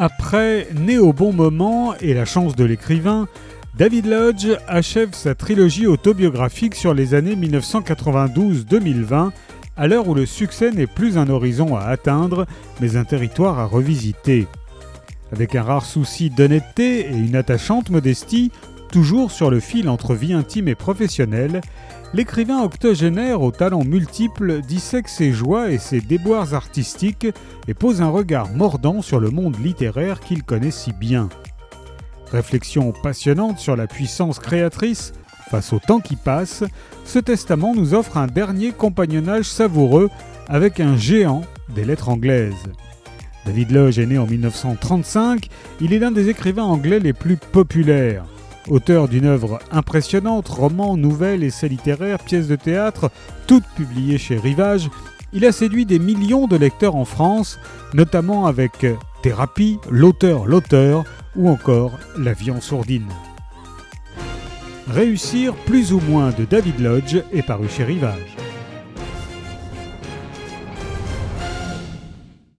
Après Né au bon moment et La chance de l'écrivain, David Lodge achève sa trilogie autobiographique sur les années 1992-2020, à l'heure où le succès n'est plus un horizon à atteindre, mais un territoire à revisiter. Avec un rare souci d'honnêteté et une attachante modestie, toujours sur le fil entre vie intime et professionnelle, l'écrivain octogénaire aux talents multiples dissèque ses joies et ses déboires artistiques et pose un regard mordant sur le monde littéraire qu'il connaît si bien. Réflexion passionnante sur la puissance créatrice face au temps qui passe, ce testament nous offre un dernier compagnonnage savoureux avec un géant des lettres anglaises. David Loge est né en 1935, il est l'un des écrivains anglais les plus populaires. Auteur d'une œuvre impressionnante, romans, nouvelles, essais littéraires, pièces de théâtre, toutes publiées chez Rivage, il a séduit des millions de lecteurs en France, notamment avec Thérapie, L'auteur, l'auteur ou encore La vie en sourdine. Réussir plus ou moins de David Lodge est paru chez Rivage.